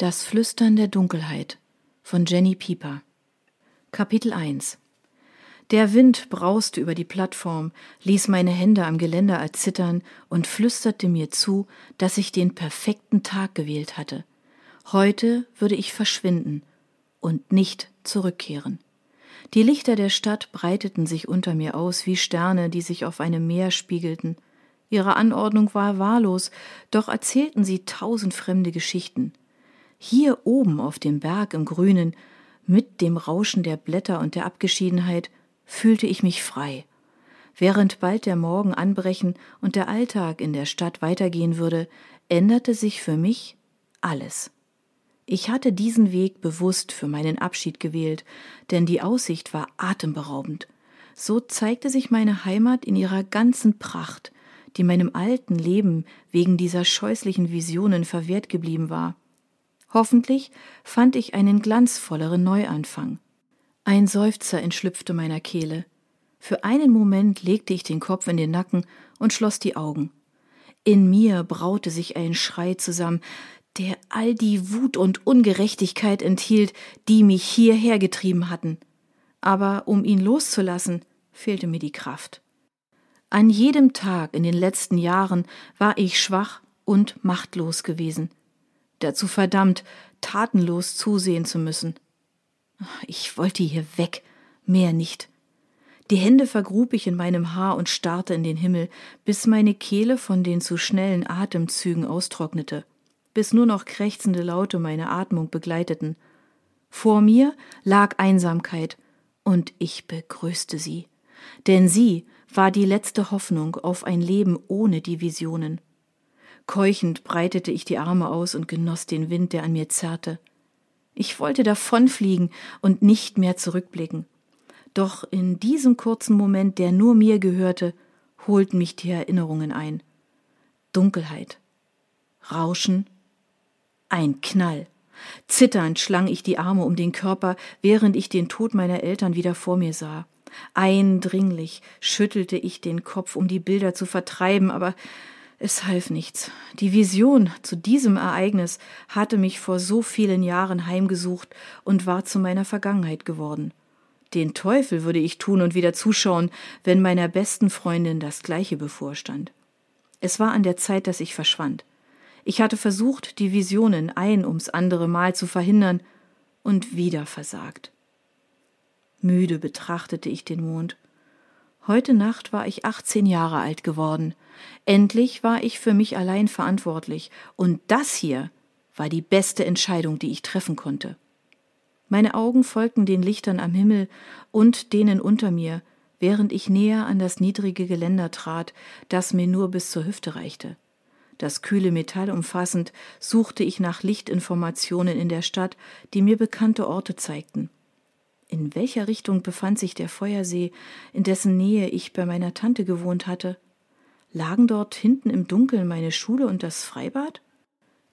Das Flüstern der Dunkelheit von Jenny Pieper Kapitel 1 Der Wind brauste über die Plattform, ließ meine Hände am Geländer erzittern und flüsterte mir zu, dass ich den perfekten Tag gewählt hatte. Heute würde ich verschwinden und nicht zurückkehren. Die Lichter der Stadt breiteten sich unter mir aus wie Sterne, die sich auf einem Meer spiegelten. Ihre Anordnung war wahllos, doch erzählten sie tausend fremde Geschichten. Hier oben auf dem Berg im Grünen, mit dem Rauschen der Blätter und der Abgeschiedenheit, fühlte ich mich frei. Während bald der Morgen anbrechen und der Alltag in der Stadt weitergehen würde, änderte sich für mich alles. Ich hatte diesen Weg bewusst für meinen Abschied gewählt, denn die Aussicht war atemberaubend. So zeigte sich meine Heimat in ihrer ganzen Pracht, die meinem alten Leben wegen dieser scheußlichen Visionen verwehrt geblieben war. Hoffentlich fand ich einen glanzvolleren Neuanfang. Ein Seufzer entschlüpfte meiner Kehle. Für einen Moment legte ich den Kopf in den Nacken und schloss die Augen. In mir braute sich ein Schrei zusammen, der all die Wut und Ungerechtigkeit enthielt, die mich hierher getrieben hatten. Aber um ihn loszulassen, fehlte mir die Kraft. An jedem Tag in den letzten Jahren war ich schwach und machtlos gewesen dazu verdammt, tatenlos zusehen zu müssen. Ich wollte hier weg, mehr nicht. Die Hände vergrub ich in meinem Haar und starrte in den Himmel, bis meine Kehle von den zu schnellen Atemzügen austrocknete, bis nur noch krächzende Laute meine Atmung begleiteten. Vor mir lag Einsamkeit, und ich begrüßte sie, denn sie war die letzte Hoffnung auf ein Leben ohne die Visionen. Keuchend breitete ich die Arme aus und genoss den Wind, der an mir zerrte. Ich wollte davonfliegen und nicht mehr zurückblicken. Doch in diesem kurzen Moment, der nur mir gehörte, holten mich die Erinnerungen ein. Dunkelheit, Rauschen, ein Knall. Zitternd schlang ich die Arme um den Körper, während ich den Tod meiner Eltern wieder vor mir sah. Eindringlich schüttelte ich den Kopf, um die Bilder zu vertreiben, aber es half nichts. Die Vision zu diesem Ereignis hatte mich vor so vielen Jahren heimgesucht und war zu meiner Vergangenheit geworden. Den Teufel würde ich tun und wieder zuschauen, wenn meiner besten Freundin das gleiche bevorstand. Es war an der Zeit, dass ich verschwand. Ich hatte versucht, die Visionen ein ums andere Mal zu verhindern und wieder versagt. Müde betrachtete ich den Mond. Heute Nacht war ich 18 Jahre alt geworden. Endlich war ich für mich allein verantwortlich, und das hier war die beste Entscheidung, die ich treffen konnte. Meine Augen folgten den Lichtern am Himmel und denen unter mir, während ich näher an das niedrige Geländer trat, das mir nur bis zur Hüfte reichte. Das kühle Metall umfassend, suchte ich nach Lichtinformationen in der Stadt, die mir bekannte Orte zeigten. In welcher Richtung befand sich der Feuersee, in dessen Nähe ich bei meiner Tante gewohnt hatte? Lagen dort hinten im Dunkeln meine Schule und das Freibad?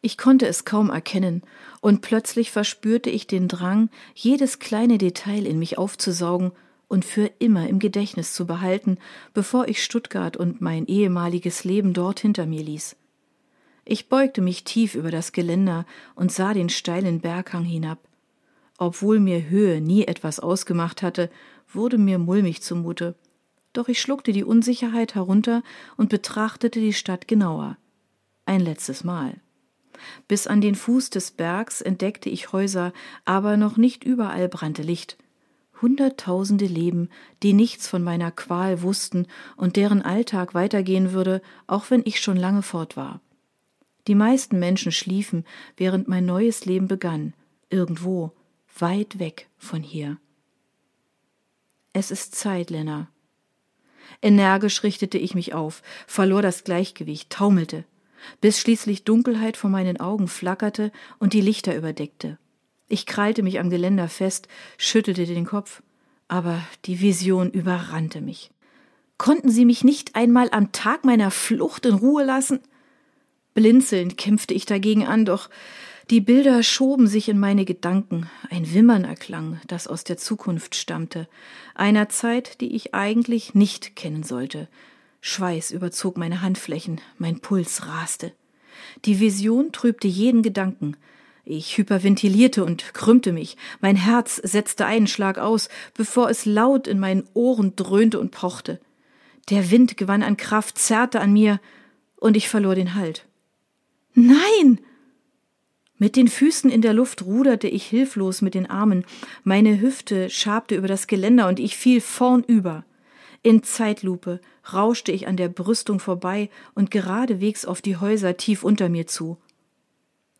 Ich konnte es kaum erkennen, und plötzlich verspürte ich den Drang, jedes kleine Detail in mich aufzusaugen und für immer im Gedächtnis zu behalten, bevor ich Stuttgart und mein ehemaliges Leben dort hinter mir ließ. Ich beugte mich tief über das Geländer und sah den steilen Berghang hinab. Obwohl mir Höhe nie etwas ausgemacht hatte, wurde mir mulmig zumute. Doch ich schluckte die Unsicherheit herunter und betrachtete die Stadt genauer. Ein letztes Mal. Bis an den Fuß des Bergs entdeckte ich Häuser, aber noch nicht überall brannte Licht. Hunderttausende Leben, die nichts von meiner Qual wussten und deren Alltag weitergehen würde, auch wenn ich schon lange fort war. Die meisten Menschen schliefen, während mein neues Leben begann, irgendwo, weit weg von hier. Es ist Zeit, Lena. Energisch richtete ich mich auf, verlor das Gleichgewicht, taumelte, bis schließlich Dunkelheit vor meinen Augen flackerte und die Lichter überdeckte. Ich krallte mich am Geländer fest, schüttelte den Kopf, aber die Vision überrannte mich. Konnten Sie mich nicht einmal am Tag meiner Flucht in Ruhe lassen? Blinzelnd kämpfte ich dagegen an, doch die Bilder schoben sich in meine Gedanken, ein Wimmern erklang, das aus der Zukunft stammte, einer Zeit, die ich eigentlich nicht kennen sollte. Schweiß überzog meine Handflächen, mein Puls raste. Die Vision trübte jeden Gedanken. Ich hyperventilierte und krümmte mich. Mein Herz setzte einen Schlag aus, bevor es laut in meinen Ohren dröhnte und pochte. Der Wind gewann an Kraft, zerrte an mir, und ich verlor den Halt. Nein! Mit den Füßen in der Luft ruderte ich hilflos mit den Armen, meine Hüfte schabte über das Geländer und ich fiel vornüber. In Zeitlupe rauschte ich an der Brüstung vorbei und geradewegs auf die Häuser tief unter mir zu.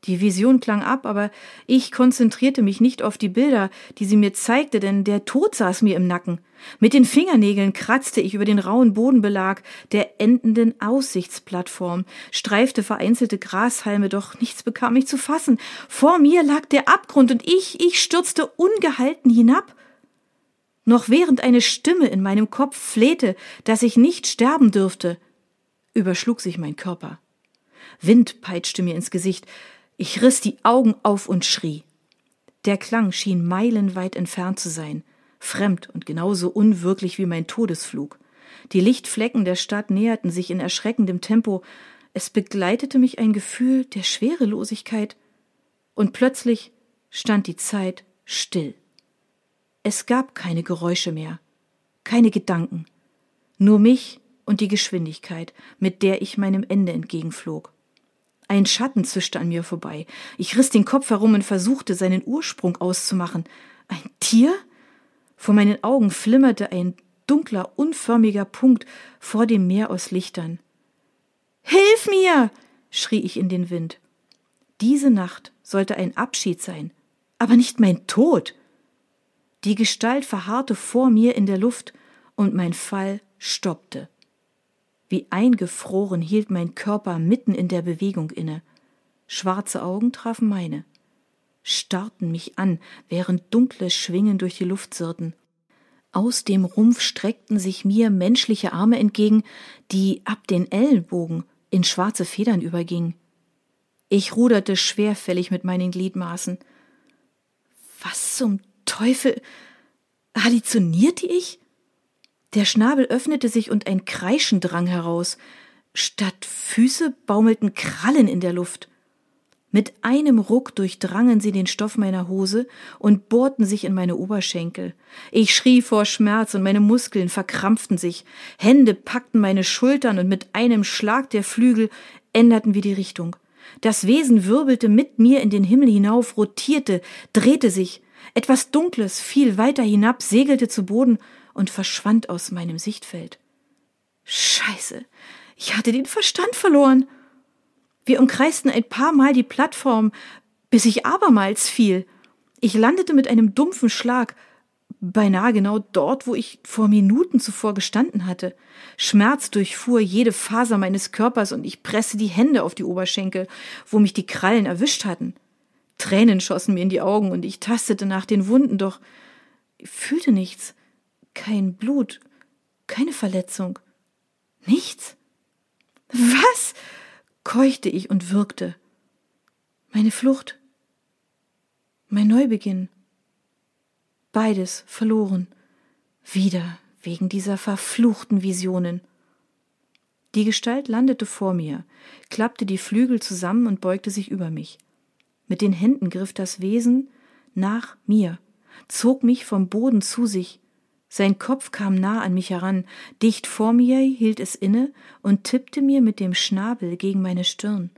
Die Vision klang ab, aber ich konzentrierte mich nicht auf die Bilder, die sie mir zeigte, denn der Tod saß mir im Nacken. Mit den Fingernägeln kratzte ich über den rauen Bodenbelag der endenden Aussichtsplattform, streifte vereinzelte Grashalme, doch nichts bekam mich zu fassen. Vor mir lag der Abgrund und ich, ich stürzte ungehalten hinab. Noch während eine Stimme in meinem Kopf flehte, dass ich nicht sterben dürfte, überschlug sich mein Körper. Wind peitschte mir ins Gesicht, ich riss die Augen auf und schrie. Der Klang schien meilenweit entfernt zu sein, fremd und genauso unwirklich wie mein Todesflug. Die Lichtflecken der Stadt näherten sich in erschreckendem Tempo, es begleitete mich ein Gefühl der Schwerelosigkeit, und plötzlich stand die Zeit still. Es gab keine Geräusche mehr, keine Gedanken, nur mich und die Geschwindigkeit, mit der ich meinem Ende entgegenflog. Ein Schatten zischte an mir vorbei. Ich riss den Kopf herum und versuchte, seinen Ursprung auszumachen. Ein Tier? Vor meinen Augen flimmerte ein dunkler, unförmiger Punkt vor dem Meer aus Lichtern. Hilf mir! schrie ich in den Wind. Diese Nacht sollte ein Abschied sein, aber nicht mein Tod. Die Gestalt verharrte vor mir in der Luft, und mein Fall stoppte. Wie eingefroren hielt mein Körper mitten in der Bewegung inne. Schwarze Augen trafen meine, starrten mich an, während dunkle Schwingen durch die Luft sirrten. Aus dem Rumpf streckten sich mir menschliche Arme entgegen, die ab den Ellenbogen in schwarze Federn übergingen. Ich ruderte schwerfällig mit meinen Gliedmaßen. Was zum Teufel? Halluzinierte ich? Der Schnabel öffnete sich und ein Kreischen drang heraus. Statt Füße baumelten Krallen in der Luft. Mit einem Ruck durchdrangen sie den Stoff meiner Hose und bohrten sich in meine Oberschenkel. Ich schrie vor Schmerz und meine Muskeln verkrampften sich. Hände packten meine Schultern und mit einem Schlag der Flügel änderten wir die Richtung. Das Wesen wirbelte mit mir in den Himmel hinauf, rotierte, drehte sich. Etwas Dunkles fiel weiter hinab, segelte zu Boden und verschwand aus meinem Sichtfeld. Scheiße, ich hatte den Verstand verloren. Wir umkreisten ein paar Mal die Plattform, bis ich abermals fiel. Ich landete mit einem dumpfen Schlag, beinahe genau dort, wo ich vor Minuten zuvor gestanden hatte. Schmerz durchfuhr jede Faser meines Körpers und ich presste die Hände auf die Oberschenkel, wo mich die Krallen erwischt hatten. Tränen schossen mir in die Augen und ich tastete nach den Wunden, doch ich fühlte nichts. Kein Blut, keine Verletzung, nichts. Was? keuchte ich und würgte. Meine Flucht, mein Neubeginn, beides verloren, wieder wegen dieser verfluchten Visionen. Die Gestalt landete vor mir, klappte die Flügel zusammen und beugte sich über mich. Mit den Händen griff das Wesen nach mir, zog mich vom Boden zu sich, sein Kopf kam nah an mich heran, dicht vor mir hielt es inne und tippte mir mit dem Schnabel gegen meine Stirn.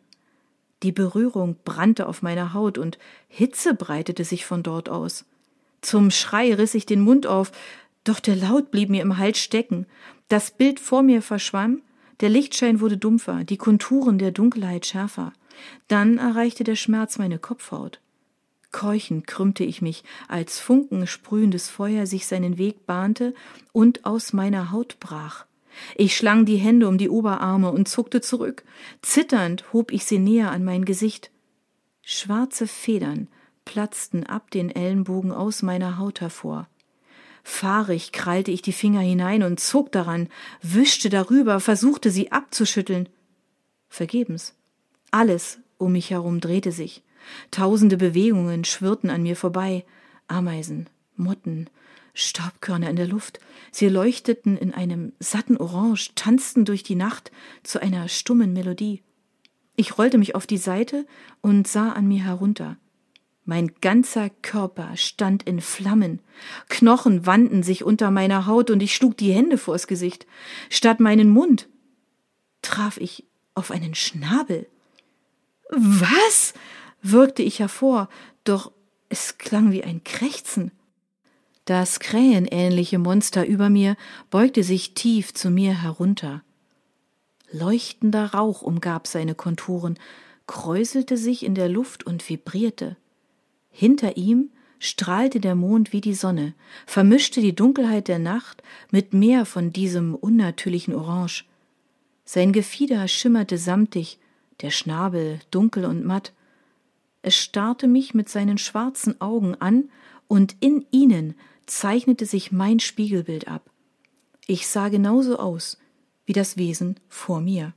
Die Berührung brannte auf meiner Haut und Hitze breitete sich von dort aus. Zum Schrei riss ich den Mund auf, doch der Laut blieb mir im Hals stecken. Das Bild vor mir verschwamm, der Lichtschein wurde dumpfer, die Konturen der Dunkelheit schärfer. Dann erreichte der Schmerz meine Kopfhaut. Keuchend krümmte ich mich, als funkensprühendes Feuer sich seinen Weg bahnte und aus meiner Haut brach. Ich schlang die Hände um die Oberarme und zuckte zurück. Zitternd hob ich sie näher an mein Gesicht. Schwarze Federn platzten ab den Ellenbogen aus meiner Haut hervor. Fahrig krallte ich die Finger hinein und zog daran, wischte darüber, versuchte sie abzuschütteln. Vergebens. Alles um mich herum drehte sich. Tausende Bewegungen schwirrten an mir vorbei. Ameisen, Motten, Staubkörner in der Luft. Sie leuchteten in einem satten Orange, tanzten durch die Nacht zu einer stummen Melodie. Ich rollte mich auf die Seite und sah an mir herunter. Mein ganzer Körper stand in Flammen. Knochen wandten sich unter meiner Haut und ich schlug die Hände vors Gesicht. Statt meinen Mund traf ich auf einen Schnabel. Was? Würgte ich hervor, doch es klang wie ein Krächzen. Das krähenähnliche Monster über mir beugte sich tief zu mir herunter. Leuchtender Rauch umgab seine Konturen, kräuselte sich in der Luft und vibrierte. Hinter ihm strahlte der Mond wie die Sonne, vermischte die Dunkelheit der Nacht mit mehr von diesem unnatürlichen Orange. Sein Gefieder schimmerte samtig, der Schnabel dunkel und matt. Es starrte mich mit seinen schwarzen Augen an, und in ihnen zeichnete sich mein Spiegelbild ab. Ich sah genauso aus wie das Wesen vor mir.